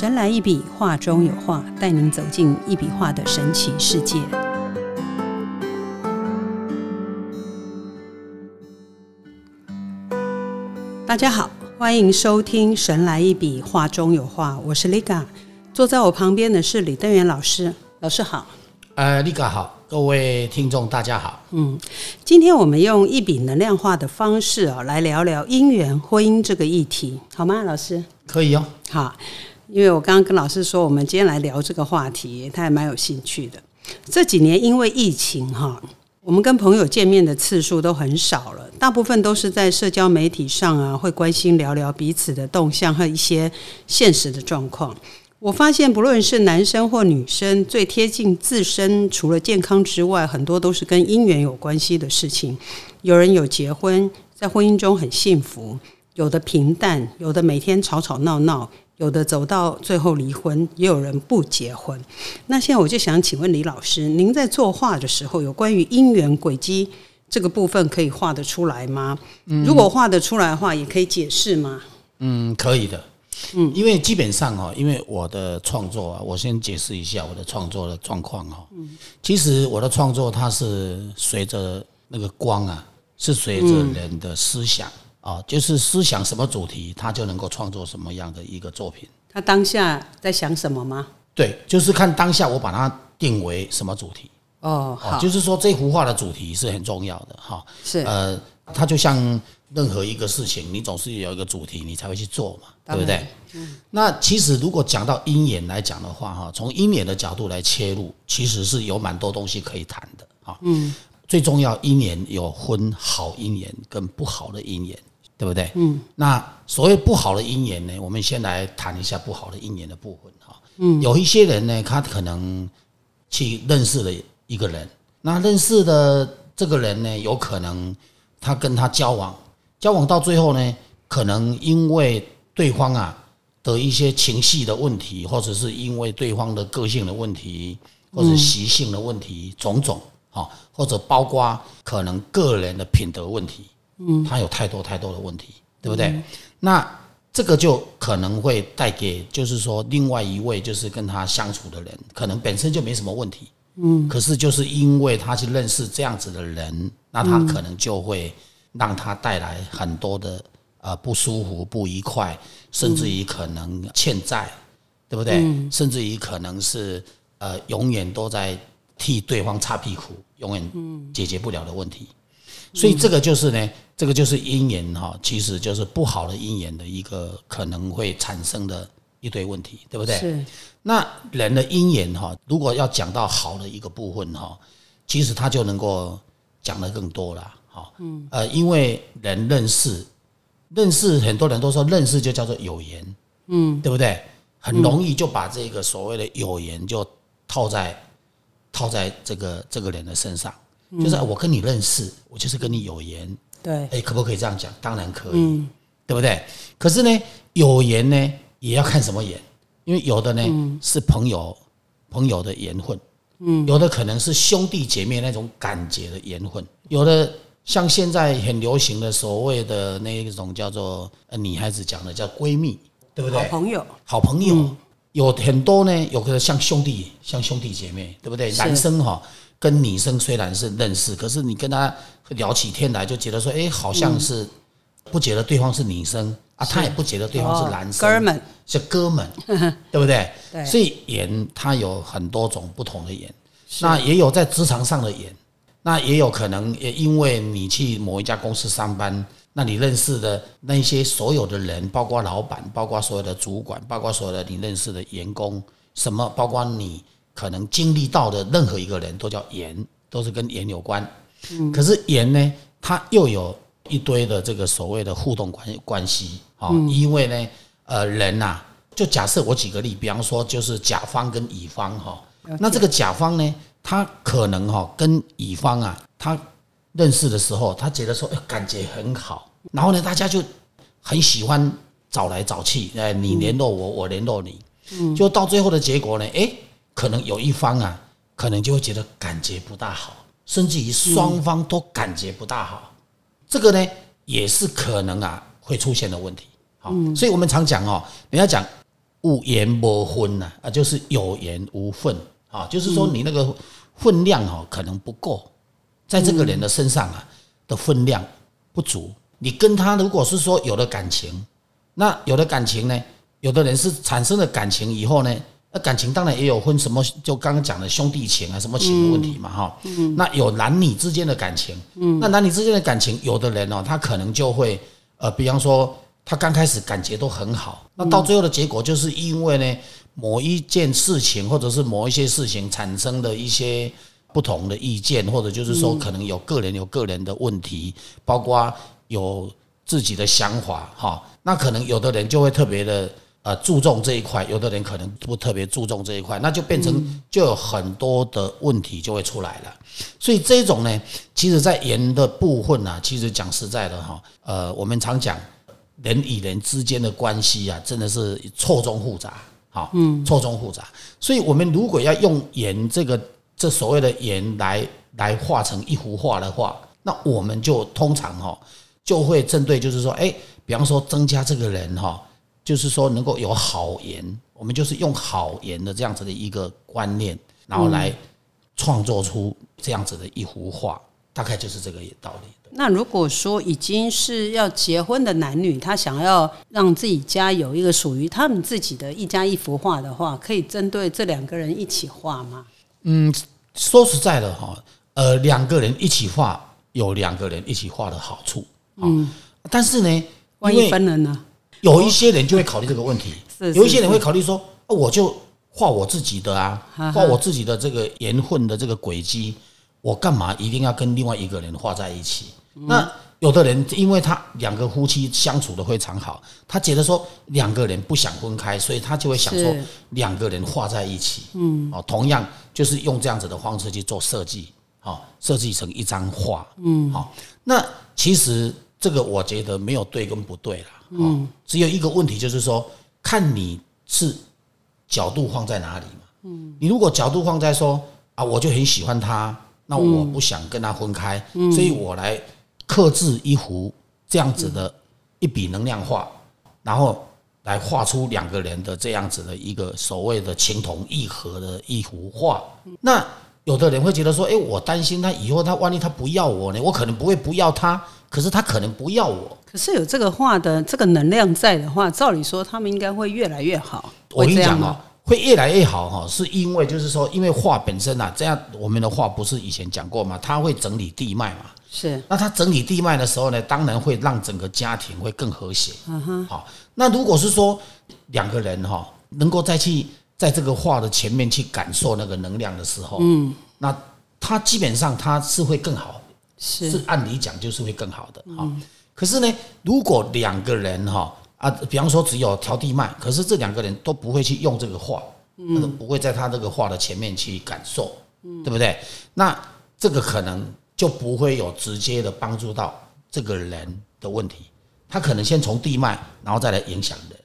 神来一笔，画中有画，带您走进一笔画的神奇世界。大家好，欢迎收听《神来一笔，画中有画》，我是 Liga，坐在我旁边的是李登元老师，老师好。呃，Liga 好，各位听众大家好。嗯，今天我们用一笔能量化的方式啊，来聊聊姻缘婚姻这个议题，好吗，老师？可以哦。好，因为我刚刚跟老师说，我们今天来聊这个话题，他也蛮有兴趣的。这几年因为疫情哈，我们跟朋友见面的次数都很少了，大部分都是在社交媒体上啊，会关心聊聊彼此的动向和一些现实的状况。我发现，不论是男生或女生，最贴近自身，除了健康之外，很多都是跟姻缘有关系的事情。有人有结婚，在婚姻中很幸福；有的平淡，有的每天吵吵闹闹，有的走到最后离婚，也有人不结婚。那现在我就想请问李老师，您在作画的时候，有关于姻缘轨迹这个部分可以画得出来吗？如果画得出来的话，也可以解释吗？嗯，可以的。嗯，因为基本上哈，因为我的创作啊，我先解释一下我的创作的状况哈。嗯，其实我的创作它是随着那个光啊，是随着人的思想啊，就是思想什么主题，他就能够创作什么样的一个作品。他当下在想什么吗？对，就是看当下我把它定为什么主题。哦，好，就是说这幅画的主题是很重要的哈。是，呃，它就像。任何一个事情，你总是有一个主题，你才会去做嘛，对不对？那其实如果讲到鹰眼来讲的话，哈，从鹰眼的角度来切入，其实是有蛮多东西可以谈的，哈。嗯。最重要，鹰眼有分好鹰眼跟不好的姻缘，对不对？嗯。那所谓不好的姻缘呢，我们先来谈一下不好的姻缘的部分，哈。嗯。有一些人呢，他可能去认识了一个人，那认识的这个人呢，有可能他跟他交往。交往到最后呢，可能因为对方啊的一些情绪的问题，或者是因为对方的个性的问题，或者习性的问题，种种哈，或者包括可能个人的品德问题，嗯，他有太多太多的问题，对不对？那这个就可能会带给，就是说另外一位就是跟他相处的人，可能本身就没什么问题，嗯，可是就是因为他去认识这样子的人，那他可能就会。让他带来很多的呃不舒服、不愉快，甚至于可能欠债，对不对？甚至于可能是呃永远都在替对方擦屁股，永远解决不了的问题。所以这个就是呢，这个就是姻缘哈，其实就是不好的姻缘的一个可能会产生的一堆问题，对不对？是。那人的姻缘哈，如果要讲到好的一个部分哈，其实他就能够讲的更多了。哈，嗯，呃，因为人认识，认识很多人都说认识就叫做有缘，嗯，对不对？很容易就把这个所谓的有缘就套在套在这个这个人的身上，就是我跟你认识，我就是跟你有缘，对，哎，可不可以这样讲？当然可以，对不对？可是呢，有缘呢也要看什么缘，因为有的呢是朋友朋友的缘分，嗯，有的可能是兄弟姐妹那种感觉的缘分，有的。像现在很流行的所谓的那一种叫做呃女孩子讲的叫闺蜜，对不对？好朋友，好朋友有很多呢，有个像兄弟，像兄弟姐妹，对不对？男生哈跟女生虽然是认识，可是你跟他聊起天来，就觉得说，哎，好像是不觉得对方是女生啊，他也不觉得对方是男生，哥们。是哥们，对不对？对，所以演他有很多种不同的演，那也有在职场上的演。那也有可能，也因为你去某一家公司上班，那你认识的那些所有的人，包括老板，包括所有的主管，包括所有的你认识的员工，什么，包括你可能经历到的任何一个人都叫缘，都是跟缘有关。嗯。可是缘呢，它又有一堆的这个所谓的互动关关系啊，因为呢，呃，人呐，就假设我举个例，比方说就是甲方跟乙方哈，那这个甲方呢？他可能哈跟乙方啊，他认识的时候，他觉得说感觉很好，然后呢，大家就很喜欢找来找去，哎，你联络我，我联络你，嗯，就到最后的结果呢，哎，可能有一方啊，可能就会觉得感觉不大好，甚至于双方都感觉不大好，这个呢也是可能啊会出现的问题，好，所以我们常讲哦，人家讲无盐无分呐，啊，就是有盐无分啊，就是说你那个分量哦，可能不够，在这个人的身上啊的分量不足。你跟他如果是说有了感情，那有了感情呢，有的人是产生了感情以后呢，那感情当然也有分什么，就刚刚讲的兄弟情啊，什么情的问题嘛，哈。嗯那有男女之间的感情，嗯那男女之间的感情，有的人哦，他可能就会呃，比方说他刚开始感觉都很好，那到最后的结果就是因为呢某一件事情或者是某一些事情产生的一些不同的意见，或者就是说可能有个人有个人的问题，包括。有自己的想法哈，那可能有的人就会特别的呃注重这一块，有的人可能不特别注重这一块，那就变成就有很多的问题就会出来了。所以这种呢，其实在盐的部分呢，其实讲实在的哈，呃，我们常讲人与人之间的关系啊，真的是错综复杂，好，嗯，错综复杂。所以我们如果要用盐这个这所谓的盐来来画成一幅画的话，那我们就通常哈。就会针对，就是说，哎，比方说增加这个人哈，就是说能够有好言，我们就是用好言的这样子的一个观念，然后来创作出这样子的一幅画，大概就是这个道理。那如果说已经是要结婚的男女，他想要让自己家有一个属于他们自己的一家一幅画的话，可以针对这两个人一起画吗？嗯，说实在的哈，呃，两个人一起画有两个人一起画的好处。嗯，但是呢，万一分了呢？有一些人就会考虑这个问题，有一些人会考虑说，我就画我自己的啊，画我自己的这个盐混的这个轨迹，我干嘛一定要跟另外一个人画在一起？那有的人因为他两个夫妻相处的非常好，他觉得说两个人不想分开，所以他就会想说两个人画在一起。嗯，哦，同样就是用这样子的方式去做设计，好，设计成一张画。嗯，好，那其实。这个我觉得没有对跟不对啦，嗯，只有一个问题就是说，看你是角度放在哪里嘛，嗯，你如果角度放在说啊，我就很喜欢他，那我不想跟他分开，所以我来克制一幅这样子的一笔能量画，然后来画出两个人的这样子的一个所谓的情同意合的一幅画，那有的人会觉得说，哎，我担心他以后他万一他不要我呢，我可能不会不要他。可是他可能不要我。可是有这个话的这个能量在的话，照理说他们应该会越来越好。我跟你讲哦，会越来越好哈，是因为就是说，因为画本身啊，这样我们的画不是以前讲过吗？他会整理地脉嘛。是。那他整理地脉的时候呢，当然会让整个家庭会更和谐。嗯哼。好，那如果是说两个人哈，能够再去在这个画的前面去感受那个能量的时候，嗯，那他基本上他是会更好。是。按理讲就是会更好的哈，可是呢，如果两个人哈啊，比方说只有调地脉，可是这两个人都不会去用这个画，嗯，不会在他这个话的前面去感受，嗯，对不对？那这个可能就不会有直接的帮助到这个人的问题，他可能先从地脉，然后再来影响人，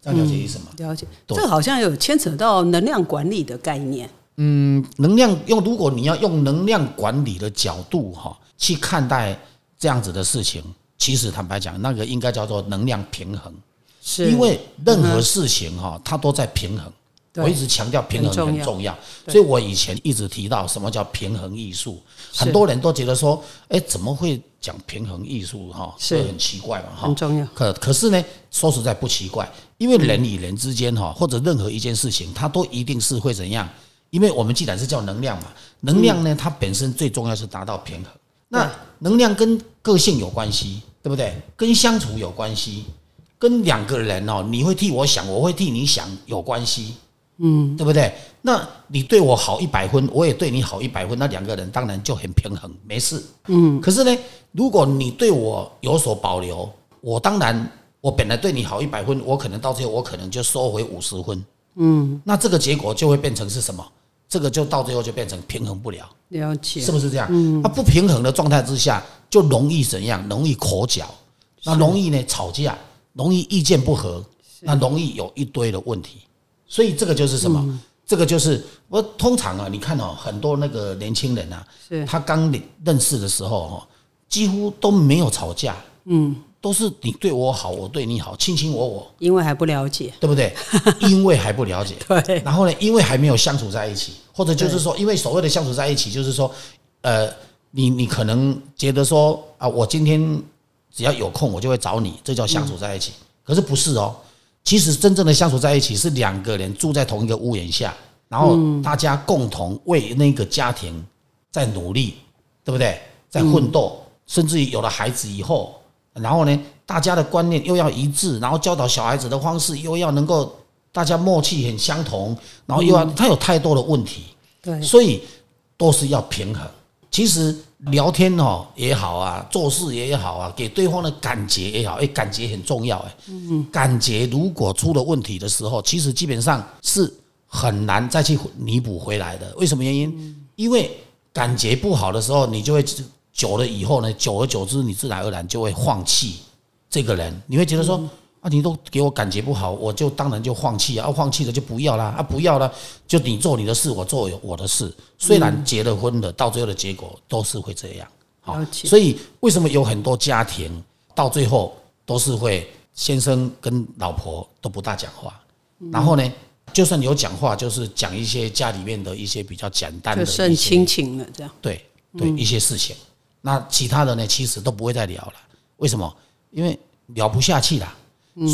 这样了解意思吗？了解，这好像有牵扯到能量管理的概念。嗯，能量用，如果你要用能量管理的角度哈去看待这样子的事情，其实坦白讲，那个应该叫做能量平衡，是因为任何事情哈，它都在平衡。我一直强调平衡很重要，所以我以前一直提到什么叫平衡艺术，很多人都觉得说，哎，怎么会讲平衡艺术哈？是很奇怪嘛哈？很重要。可可是呢，说实在不奇怪，因为人与人之间哈，或者任何一件事情，它都一定是会怎样？因为我们既然是叫能量嘛，能量呢，它本身最重要是达到平衡。那能量跟个性有关系，对不对？跟相处有关系，跟两个人哦，你会替我想，我会替你想，有关系，嗯，对不对？那你对我好一百分，我也对你好一百分，那两个人当然就很平衡，没事，嗯。可是呢，如果你对我有所保留，我当然我本来对你好一百分，我可能到最后我可能就收回五十分，嗯。那这个结果就会变成是什么？这个就到最后就变成平衡不了，了解。是不是这样？嗯，那不平衡的状态之下，就容易怎样？容易口角，那容易呢吵架，容易意见不合，那容易有一堆的问题。所以这个就是什么？这个就是我通常啊，你看哦，很多那个年轻人啊，他刚认识的时候哦，几乎都没有吵架，嗯，都是你对我好，我对你好，卿卿我我，因为还不了解，对不对？因为还不了解，对。然后呢，因为还没有相处在一起，或者就是说，因为所谓的相处在一起，就是说，呃，你你可能觉得说啊，我今天只要有空，我就会找你，这叫相处在一起。可是不是哦，其实真正的相处在一起是两个人住在同一个屋檐下，然后大家共同为那个家庭在努力，对不对？在奋斗，甚至于有了孩子以后。然后呢，大家的观念又要一致，然后教导小孩子的方式又要能够大家默契很相同，然后又要他有太多的问题，对，所以都是要平衡。其实聊天哦也好啊，做事也好啊，给对方的感觉也好，哎，感觉很重要哎。嗯，感觉如果出了问题的时候，其实基本上是很难再去弥补回来的。为什么原因？因为感觉不好的时候，你就会。久了以后呢，久而久之，你自然而然就会放弃这个人。你会觉得说啊，你都给我感觉不好，我就当然就放弃啊，放弃了就不要啦，啊，不要了，就你做你的事，我做我的事。虽然结了婚了，到最后的结果都是会这样。好，所以为什么有很多家庭到最后都是会先生跟老婆都不大讲话，然后呢，就算有讲话，就是讲一些家里面的一些比较简单的，就剩亲情了，这样。对对，一些事情。那其他的呢，其实都不会再聊了。为什么？因为聊不下去了。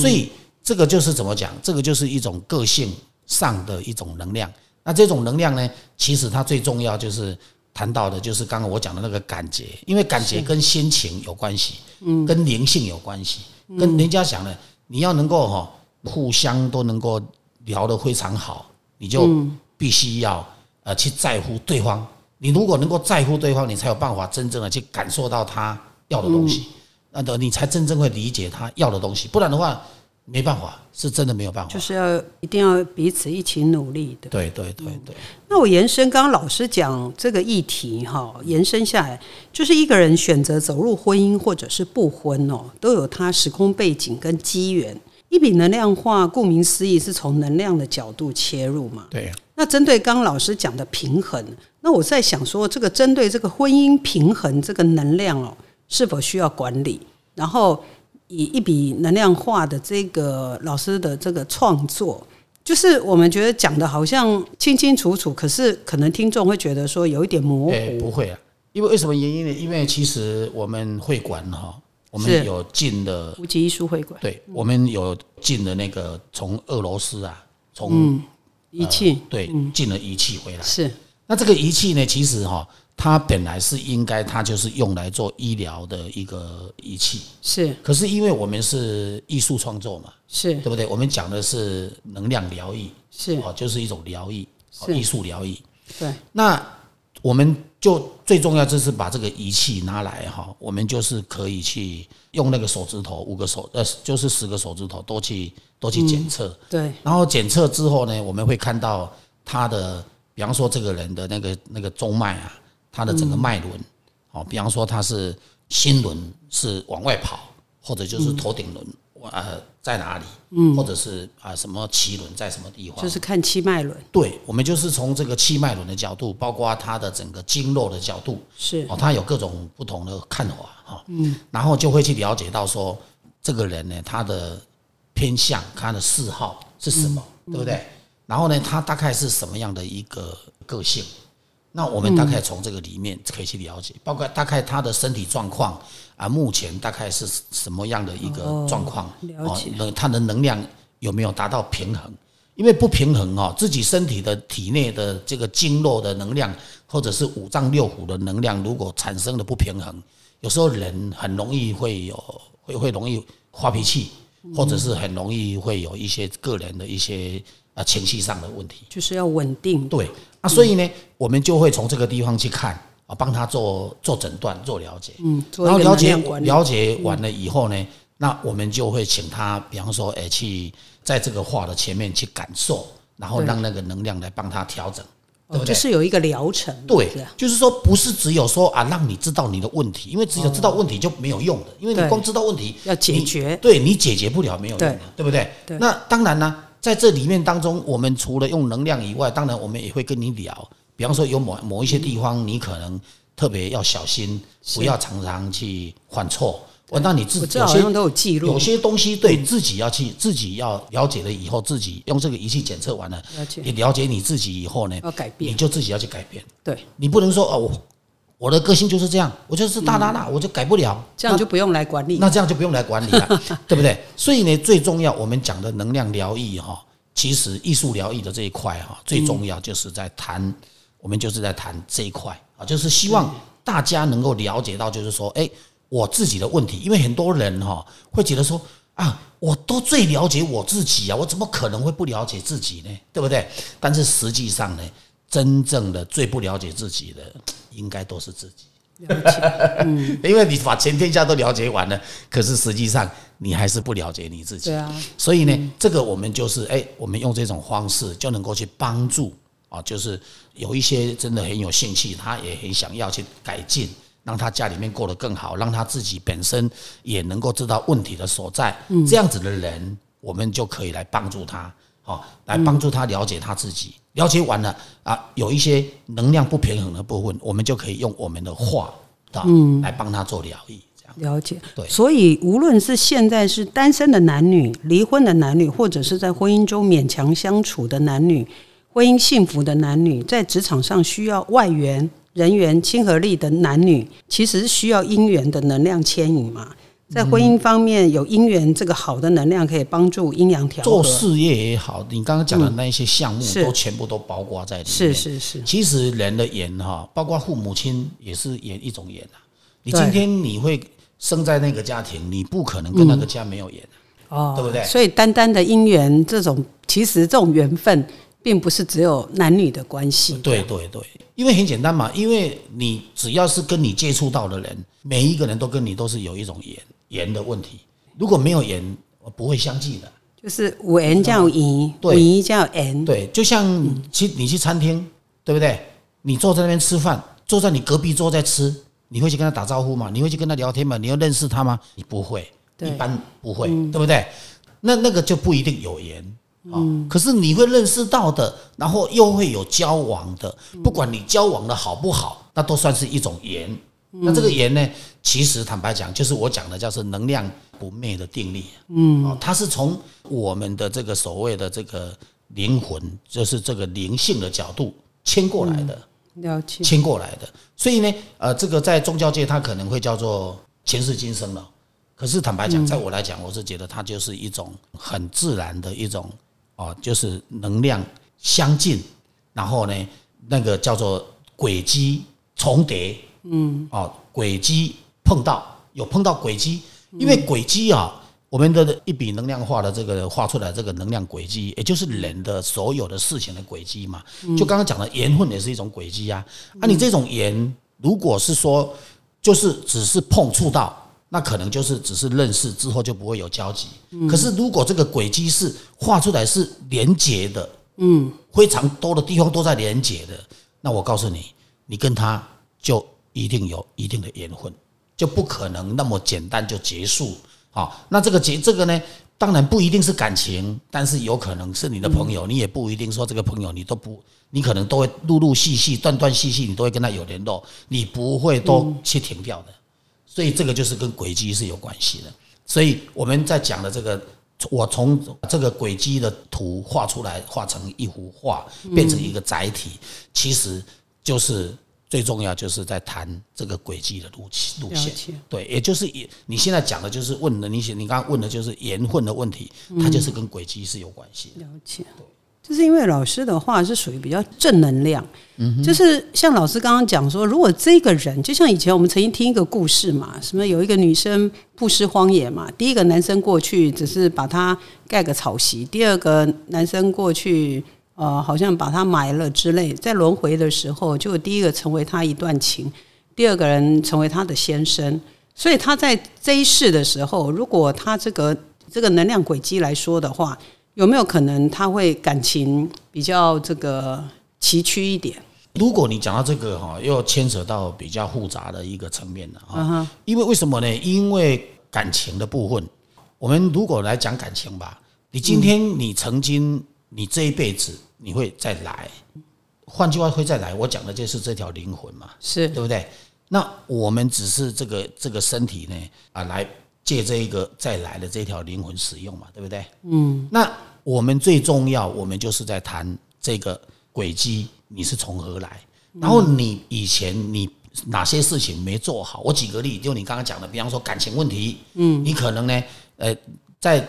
所以这个就是怎么讲？这个就是一种个性上的一种能量。那这种能量呢，其实它最重要就是谈到的，就是刚刚我讲的那个感觉，因为感觉跟心情有关系，嗯，跟灵性有关系，跟人家讲的，你要能够哈互相都能够聊得非常好，你就必须要呃去在乎对方。你如果能够在乎对方，你才有办法真正的去感受到他要的东西，那的你才真正会理解他要的东西。不然的话，没办法，是真的没有办法。就是要一定要彼此一起努力的。对对对对。那我延伸刚刚老师讲这个议题哈，延伸下来，就是一个人选择走入婚姻或者是不婚哦，都有他时空背景跟机缘。一笔能量化，顾名思义，是从能量的角度切入嘛？对。那针对刚刚老师讲的平衡。那我在想说，这个针对这个婚姻平衡这个能量哦，是否需要管理？然后以一笔能量化的这个老师的这个创作，就是我们觉得讲的好像清清楚楚，可是可能听众会觉得说有一点模糊。不会啊，因为为什么原因呢？因为其实我们会馆哈，我们有进的无极艺术会馆，对，我们有进的那个从俄罗斯啊，从仪器对进了仪器回来是。那这个仪器呢？其实哈，它本来是应该，它就是用来做医疗的一个仪器。是。可是因为我们是艺术创作嘛，是对不对？我们讲的是能量疗愈，是哦，就是一种疗愈，艺术疗愈。对。那我们就最重要就是把这个仪器拿来哈，我们就是可以去用那个手指头五个手呃，就是十个手指头都去都去检测。对。然后检测之后呢，我们会看到他的。比方说，这个人的那个那个中脉啊，他的整个脉轮，哦，比方说他是心轮是往外跑，或者就是头顶轮呃在哪里，嗯，或者是啊什么脐轮在什么地方，就是看气脉轮。对，我们就是从这个气脉轮的角度，包括他的整个经络的角度，是哦，他有各种不同的看法哈，嗯，然后就会去了解到说，这个人呢，他的偏向，他的嗜好是什么，对不对？然后呢，他大概是什么样的一个个性？那我们大概从这个里面可以去了解，包括大概他的身体状况啊，目前大概是什么样的一个状况？了解。他的能量有没有达到平衡？因为不平衡哦，自己身体的体内的这个经络的能量，或者是五脏六腑的能量，如果产生了不平衡，有时候人很容易会有会会容易发脾气，或者是很容易会有一些个人的一些。啊，情绪上的问题就是要稳定。对啊，所以呢，我们就会从这个地方去看啊，帮他做做诊断、做了解。嗯，然后了解了解完了以后呢，那我们就会请他，比方说，哎，去在这个画的前面去感受，然后让那个能量来帮他调整，对不对？就是有一个疗程。对，就是说，不是只有说啊，让你知道你的问题，因为只有知道问题就没有用的，因为你光知道问题要解决，对你解决不了没有用的，对不对？那当然呢。在这里面当中，我们除了用能量以外，当然我们也会跟你聊。比方说，有某某一些地方，你可能特别要小心，不要常常去犯错，我那你自己有些这好像都有记录。有，些东西对自己要去自己要了解了以后，自己用这个仪器检测完了，了解。你了解你自己以后呢，要改你，就自己要去改变。对，你不能说哦，我我的个性就是这样，我就是大大大，我就改不了。这样就不用来管理。那这样就不用来管理了，对不对？所以呢，最重要我们讲的能量疗愈哈，其实艺术疗愈的这一块哈，最重要就是在谈，我们就是在谈这一块啊，就是希望大家能够了解到，就是说，哎，我自己的问题，因为很多人哈会觉得说啊，我都最了解我自己啊，我怎么可能会不了解自己呢？对不对？但是实际上呢，真正的最不了解自己的，应该都是自己。了解，因为你把全天下都了解完了，可是实际上你还是不了解你自己。对啊，所以呢，这个我们就是哎，我们用这种方式就能够去帮助啊，就是有一些真的很有兴趣，他也很想要去改进，让他家里面过得更好，让他自己本身也能够知道问题的所在。这样子的人，我们就可以来帮助他，哦，来帮助他了解他自己。了解完了啊，有一些能量不平衡的部分，我们就可以用我们的话啊，来帮他做疗愈。这样了解。对所以无论是现在是单身的男女、离婚的男女，或者是在婚姻中勉强相处的男女、婚姻幸福的男女，在职场上需要外援、人缘、亲和力的男女，其实是需要姻缘的能量牵引嘛。在婚姻方面，有姻缘这个好的能量可以帮助阴阳调和。做事业也好，你刚刚讲的那一些项目，都全部都包括在里面。是是是，其实人的缘哈，包括父母亲也是缘一种缘啊。你今天你会生在那个家庭，你不可能跟那个家没有缘。哦，对不对所以单单的姻缘这种，其实这种缘分，并不是只有男女的关系。对对对，因为很简单嘛，因为你只要是跟你接触到的人，每一个人都跟你都是有一种缘缘的问题。如果没有盐，我不会相继的。就是五言叫盐，五对赢叫盐。对，就像去你去餐厅，对不对？你坐在那边吃饭，坐在你隔壁桌在吃，你会去跟他打招呼吗？你会去跟他聊天吗？你要认识他吗？你不会，一般不会，对不对？那那个就不一定有盐啊、可是你会认识到的，然后又会有交往的，不管你交往的好不好，那都算是一种缘。那这个缘呢，其实坦白讲，就是我讲的叫做能量不灭的定律。嗯，哦，它是从我们的这个所谓的这个灵魂，就是这个灵性的角度牵过来的。了解。牵过来的。所以呢，呃，这个在宗教界它可能会叫做前世今生了。可是坦白讲，在我来讲，我是觉得它就是一种很自然的一种哦，就是能量相近，然后呢，那个叫做轨迹重叠，嗯，哦，轨迹碰到有碰到轨迹，因为轨迹啊。我们的一笔能量化的这个画出来这个能量轨迹，也就是人的所有的事情的轨迹嘛。就刚刚讲的缘分也是一种轨迹啊。啊，你这种缘，如果是说就是只是碰触到，那可能就是只是认识之后就不会有交集。可是如果这个轨迹是画出来是连结的，嗯，非常多的地方都在连结的，那我告诉你，你跟他就一定有一定的缘分，就不可能那么简单就结束。好，那这个结这个呢，当然不一定是感情，但是有可能是你的朋友，你也不一定说这个朋友你都不，你可能都会陆陆续续、断断续续，你都会跟他有联络，你不会都去停掉的。所以这个就是跟轨迹是有关系的。所以我们在讲的这个，我从这个轨迹的图画出来，画成一幅画，变成一个载体，其实就是最重要，就是在谈这个轨迹的路路线。对，也就是也你现在讲的就是问的，你写你刚刚问的就是缘分的问题，它就是跟轨迹是有关系的。了解，就是因为老师的话是属于比较正能量，就是像老师刚刚讲说，如果这个人就像以前我们曾经听一个故事嘛，什么有一个女生不失荒野嘛，第一个男生过去只是把她盖个草席，第二个男生过去。呃，好像把他埋了之类，在轮回的时候，就第一个成为他一段情，第二个人成为他的先生，所以他在这一世的时候，如果他这个这个能量轨迹来说的话，有没有可能他会感情比较这个崎岖一点？如果你讲到这个哈，又牵扯到比较复杂的一个层面了哈。因为为什么呢？因为感情的部分，我们如果来讲感情吧，你今天你曾经你这一辈子你会再来，换句话会再来，我讲的就是这条灵魂嘛，是对不对？那我们只是这个这个身体呢啊，来借这一个再来的这条灵魂使用嘛，对不对？嗯。那我们最重要，我们就是在谈这个轨迹，你是从何来？然后你以前你哪些事情没做好？我举个例，就你刚刚讲的，比方说感情问题，嗯，你可能呢，呃，在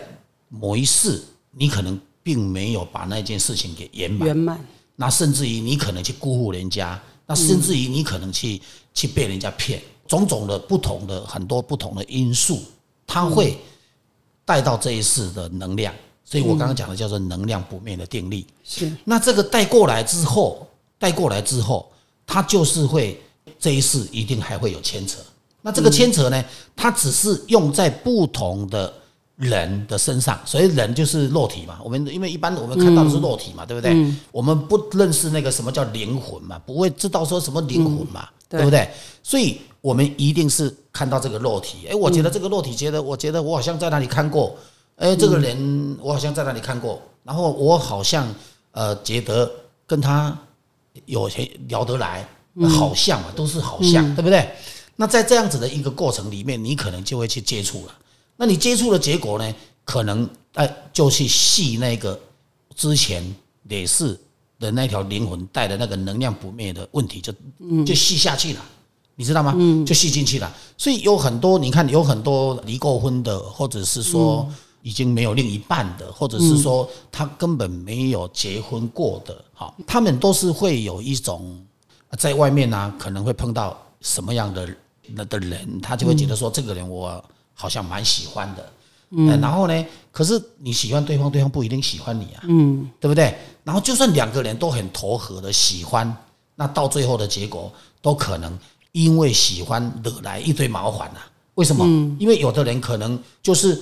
某一世，你可能并没有把那件事情给圆满，圆满。那甚至于你可能去辜负人家，那甚至于你可能去去被人家骗，种种的不同的很多不同的因素，它会带到这一世的能量。所以我刚刚讲的叫做能量不灭的定律。是。那这个带过来之后，带过来之后，它就是会这一世一定还会有牵扯。那这个牵扯呢，它只是用在不同的。人的身上，所以人就是肉体嘛。我们因为一般我们看到的是肉体嘛，对不对？我们不认识那个什么叫灵魂嘛，不会知道说什么灵魂嘛，对不对？所以我们一定是看到这个肉体。哎，我觉得这个肉体，觉得我觉得我好像在哪里看过。哎，这个人我好像在哪里看过。然后我好像呃觉得跟他有些聊得来，好像嘛，都是好像，对不对？那在这样子的一个过程里面，你可能就会去接触了。那你接触的结果呢？可能哎，就去系那个之前也是的那条灵魂带的那个能量不灭的问题，就就系下去了，你知道吗？就系进去了。所以有很多，你看有很多离过婚的，或者是说已经没有另一半的，或者是说他根本没有结婚过的，好，他们都是会有一种在外面呢，可能会碰到什么样的那的人，他就会觉得说这个人我。好像蛮喜欢的，嗯，然后呢，可是你喜欢对方，对方不一定喜欢你啊，嗯，对不对？然后就算两个人都很投合的喜欢，那到最后的结果都可能因为喜欢惹来一堆麻烦呐。为什么？因为有的人可能就是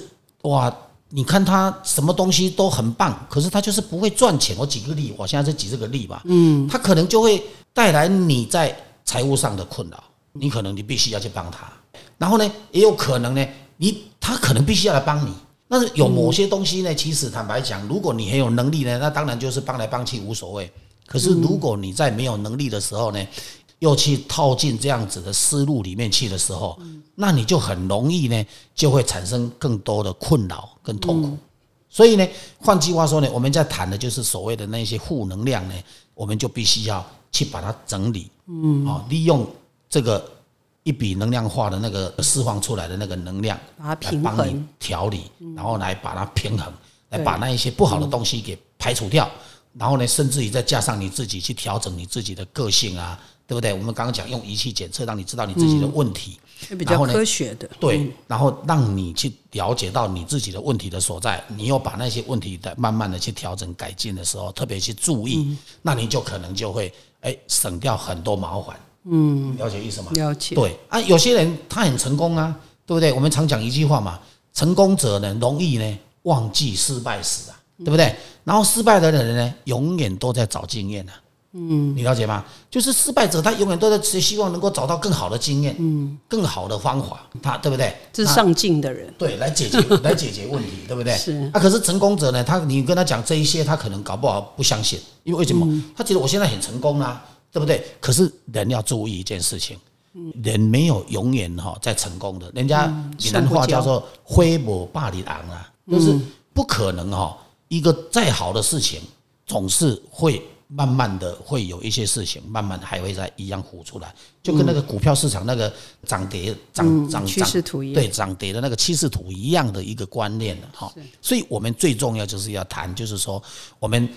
哇，你看他什么东西都很棒，可是他就是不会赚钱。我举个例，我现在就举这个例吧，嗯，他可能就会带来你在财务上的困扰，你可能你必须要去帮他，然后呢，也有可能呢。你他可能必须要来帮你，但是有某些东西呢，其实坦白讲，如果你很有能力呢，那当然就是帮来帮去无所谓。可是如果你在没有能力的时候呢，又去套进这样子的思路里面去的时候，那你就很容易呢，就会产生更多的困扰跟痛苦。所以呢，换句话说呢，我们在谈的就是所谓的那些负能量呢，我们就必须要去把它整理，嗯，啊，利用这个。一笔能量化的那个释放出来的那个能量，来帮你调理，然后来把它平衡，来把那一些不好的东西给排除掉，然后呢，甚至于再加上你自己去调整你自己的个性啊，对不对？我们刚刚讲用仪器检测，让你知道你自己的问题，比较科学的，对，然后让你去了解到你自己的问题的所在，你又把那些问题的慢慢的去调整改进的时候，特别去注意，那你就可能就会哎省掉很多麻烦。嗯，了解意思吗？了解。对啊，有些人他很成功啊，对不对？我们常讲一句话嘛，成功者呢容易呢忘记失败史啊，对不对？然后失败的人呢，永远都在找经验啊。嗯，你了解吗？就是失败者，他永远都在希望能够找到更好的经验，嗯，更好的方法，他对不对？这是上进的人，对，来解决 来解决问题，对不对？是。啊，可是成功者呢，他你跟他讲这一些，他可能搞不好不相信，因为为什么？他觉得我现在很成功啊。对不对？可是人要注意一件事情，人没有永远哈在成功的。人家闽南话叫做“灰不霸里昂”啊，就是不可能哈。一个再好的事情，总是会慢慢的会有一些事情，慢慢还会在一样浮出来，就跟那个股票市场那个涨跌涨涨趋势图一样，对涨跌的那个趋势图一样的一个观念的哈。所以我们最重要就是要谈，就是说我们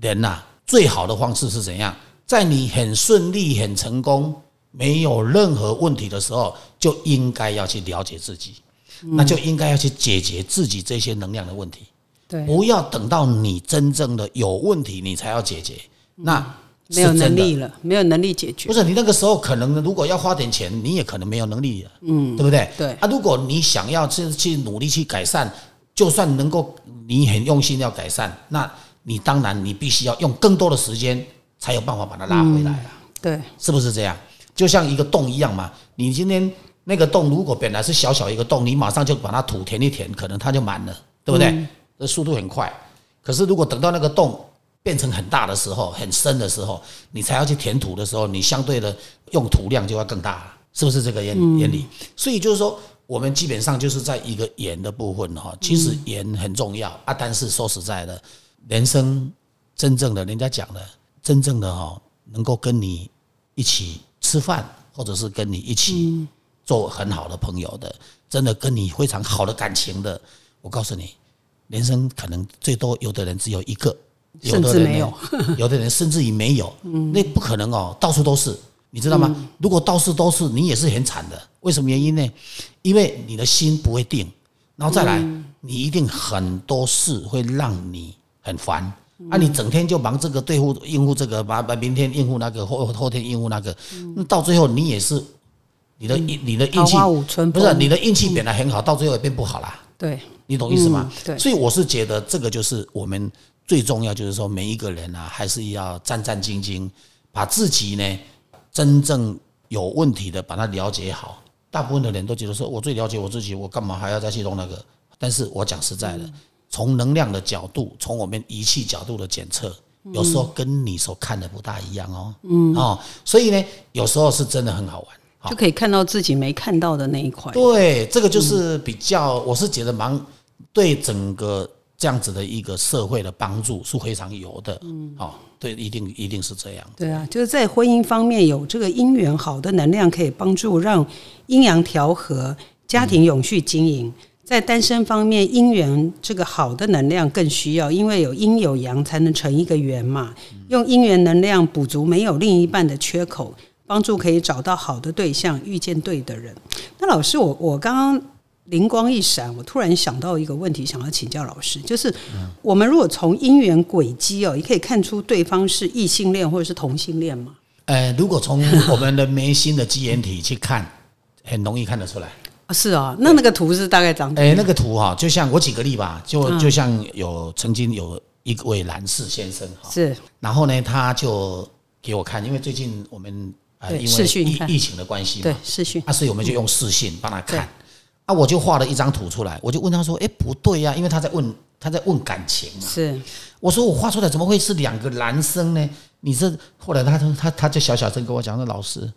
人呐，最好的方式是怎样？在你很顺利、很成功、没有任何问题的时候，就应该要去了解自己，那就应该要去解决自己这些能量的问题。对，不要等到你真正的有问题，你才要解决。那没有能力了，没有能力解决。不是你那个时候可能如果要花点钱，你也可能没有能力了。嗯，对不对？对。啊，如果你想要去去努力去改善，就算能够你很用心要改善，那你当然你必须要用更多的时间。才有办法把它拉回来啊！对，是不是这样？就像一个洞一样嘛。你今天那个洞如果本来是小小一个洞，你马上就把它土填一填，可能它就满了，对不对？这速度很快。可是如果等到那个洞变成很大的时候、很深的时候，你才要去填土的时候，你相对的用土量就要更大了。是不是这个原原理？所以就是说，我们基本上就是在一个盐的部分哈，其实盐很重要啊。但是说实在的，人生真正的人家讲的，真正的哈，能够跟你一起吃饭，或者是跟你一起做很好的朋友的，真的跟你非常好的感情的，我告诉你，人生可能最多有的人只有一个，有的人没有，有的人甚至于没有，那不可能哦，到处都是。你知道吗？如果到处都是，你也是很惨的。为什么原因呢？因为你的心不会定，然后再来，你一定很多事会让你很烦啊！你整天就忙这个对付应付这个，把把明天应付那个，后后天应付那个，那到最后你也是你的你的运气不是你的运气本来很好，到最后也变不好啦。对，你懂意思吗？对，所以我是觉得这个就是我们最重要，就是说每一个人啊，还是要战战兢兢，把自己呢。真正有问题的，把它了解好。大部分的人都觉得说，我最了解我自己，我干嘛还要再去弄那个？但是我讲实在的，从能量的角度，从我们仪器角度的检测，有时候跟你所看的不大一样哦。嗯哦，所以呢，有时候是真的很好玩，就可以看到自己没看到的那一块。对，这个就是比较，我是觉得蛮对整个。这样子的一个社会的帮助是非常有的，嗯，哦，对，一定一定是这样。对啊，就是在婚姻方面有这个姻缘好的能量，可以帮助让阴阳调和，家庭永续经营。在单身方面，姻缘这个好的能量更需要，因为有阴有阳才能成一个圆嘛。用姻缘能量补足没有另一半的缺口，帮助可以找到好的对象，遇见对的人。那老师，我我刚刚。灵光一闪，我突然想到一个问题，想要请教老师，就是我们如果从姻缘轨迹哦，也可以看出对方是异性恋或者是同性恋吗？呃，如果从我们的眉心的基因体去看，很容易看得出来。啊，是啊，那那个图是大概长？哎，那个图哈，就像我举个例吧，就就像有曾经有一位男士先生哈，是，然后呢，他就给我看，因为最近我们呃因为疫疫情的关系嘛，对视讯，啊，所以我们就用视讯帮他看。啊，我就画了一张图出来，我就问他说：“哎，不对呀，因为他在问他在问感情嘛。”是，我说我画出来怎么会是两个男生呢？你这后来他他他就小小声跟我讲说：“老师，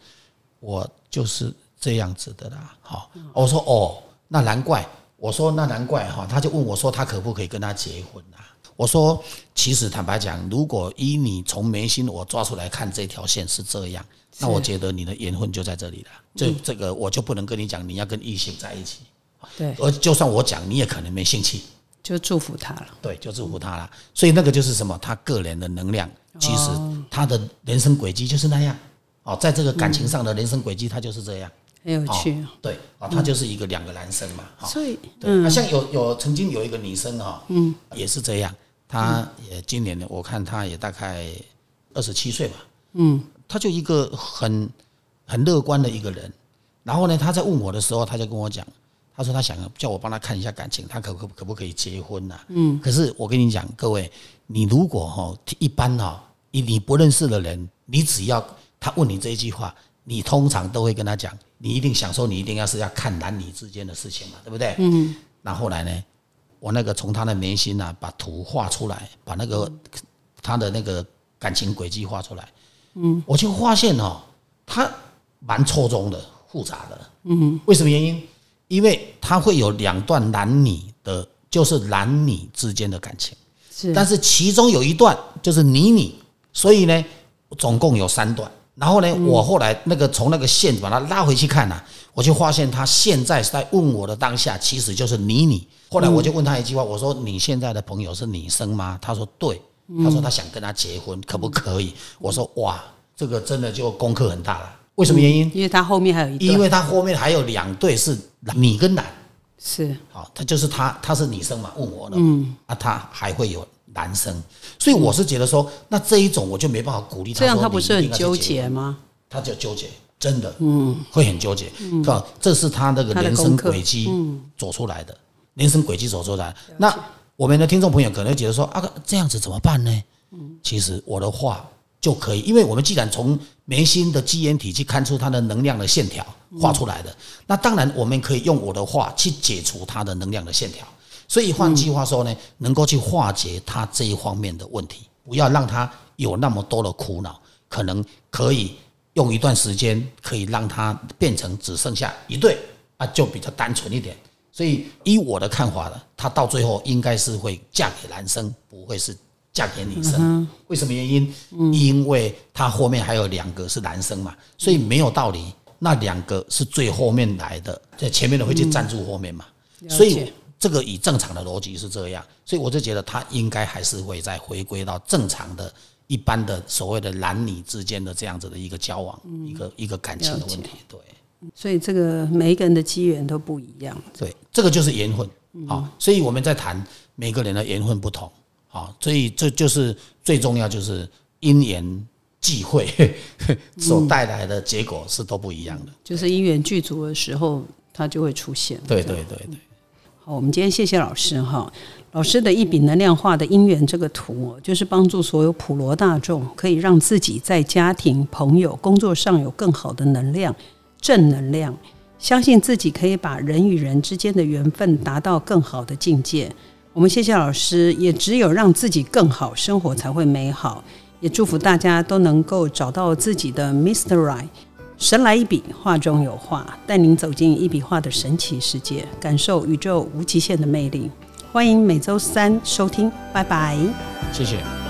我就是这样子的啦。”好，我说哦，那难怪。我说那难怪哈，他就问我说他可不可以跟他结婚啊？我说其实坦白讲，如果依你从眉心我抓出来看这条线是这样。那我觉得你的缘分就在这里了，这这个我就不能跟你讲，你要跟异性在一起。对，而就算我讲，你也可能没兴趣。就祝福他了。对，就祝福他了。所以那个就是什么？他个人的能量，其实他的人生轨迹就是那样。哦，在这个感情上的人生轨迹，他就是这样。很有趣。对，啊，他就是一个两个男生嘛。所以，对，像有有曾经有一个女生哈，嗯，也是这样。她也今年我看她也大概二十七岁吧。嗯。她就一个很很乐观的一个人，然后呢，她在问我的时候，她就跟我讲，他说他想叫我帮他看一下感情，他可可可不可以结婚呐？嗯，可是我跟你讲，各位，你如果哈一般哈，你你不认识的人，你只要他问你这一句话，你通常都会跟他讲，你一定想说，你一定要是要看男女之间的事情嘛，对不对？嗯，那后来呢，我那个从他的眉心啊，把图画出来，把那个他的那个感情轨迹画出来。嗯，我就发现哦，他蛮错综的、复杂的。嗯，为什么原因？因为他会有两段男女的，就是男女之间的感情。是，但是其中有一段就是你你，所以呢，总共有三段。然后呢，我后来那个从那个线把它拉回去看呐，我就发现他现在在问我的当下，其实就是你你。后来我就问他一句话，我说：“你现在的朋友是女生吗？”他说：“对。”他说他想跟他结婚，可不可以？我说哇，这个真的就功课很大了。为什么原因？因为他后面还有一，因为他后面还有两对是你跟男，是好，他就是他，他是女生嘛，问我的，嗯，啊，他还会有男生，所以我是觉得说，那这一种我就没办法鼓励他，这样他不是很纠结吗？他就纠结，真的，嗯，会很纠结，是吧？这是他那个人生轨迹走出来的，人生轨迹走出来，那。我们的听众朋友可能觉得说啊，这样子怎么办呢？嗯，其实我的话就可以，因为我们既然从眉心的基因体去看出它的能量的线条画出来的，那当然我们可以用我的话去解除它的能量的线条。所以换句话说呢，能够去化解他这一方面的问题，不要让他有那么多的苦恼，可能可以用一段时间可以让他变成只剩下一对啊，就比较单纯一点。所以依我的看法呢，他到最后应该是会嫁给男生，不会是嫁给女生。为什么原因？因为他后面还有两个是男生嘛，所以没有道理。那两个是最后面来的，在前面的会去站住后面嘛。所以这个以正常的逻辑是这样，所以我就觉得他应该还是会再回归到正常的。一般的所谓的男女之间的这样子的一个交往，一个一个感情的问题，对。所以这个每一个人的机缘都不一样，对，这个就是缘分，好。所以我们在谈每个人的缘分不同，好，所以这就是最重要，就是因缘际会 所带来的结果是都不一样的。就是因缘具足的时候，它就会出现。对对对对。好，我们今天谢谢老师哈。老师的一笔能量化的姻缘这个图，就是帮助所有普罗大众，可以让自己在家庭、朋友、工作上有更好的能量、正能量，相信自己可以把人与人之间的缘分达到更好的境界。我们谢谢老师，也只有让自己更好，生活才会美好。也祝福大家都能够找到自己的 Mr. Right，神来一笔，画中有画，带您走进一笔画的神奇世界，感受宇宙无极限的魅力。欢迎每周三收听，拜拜，谢谢。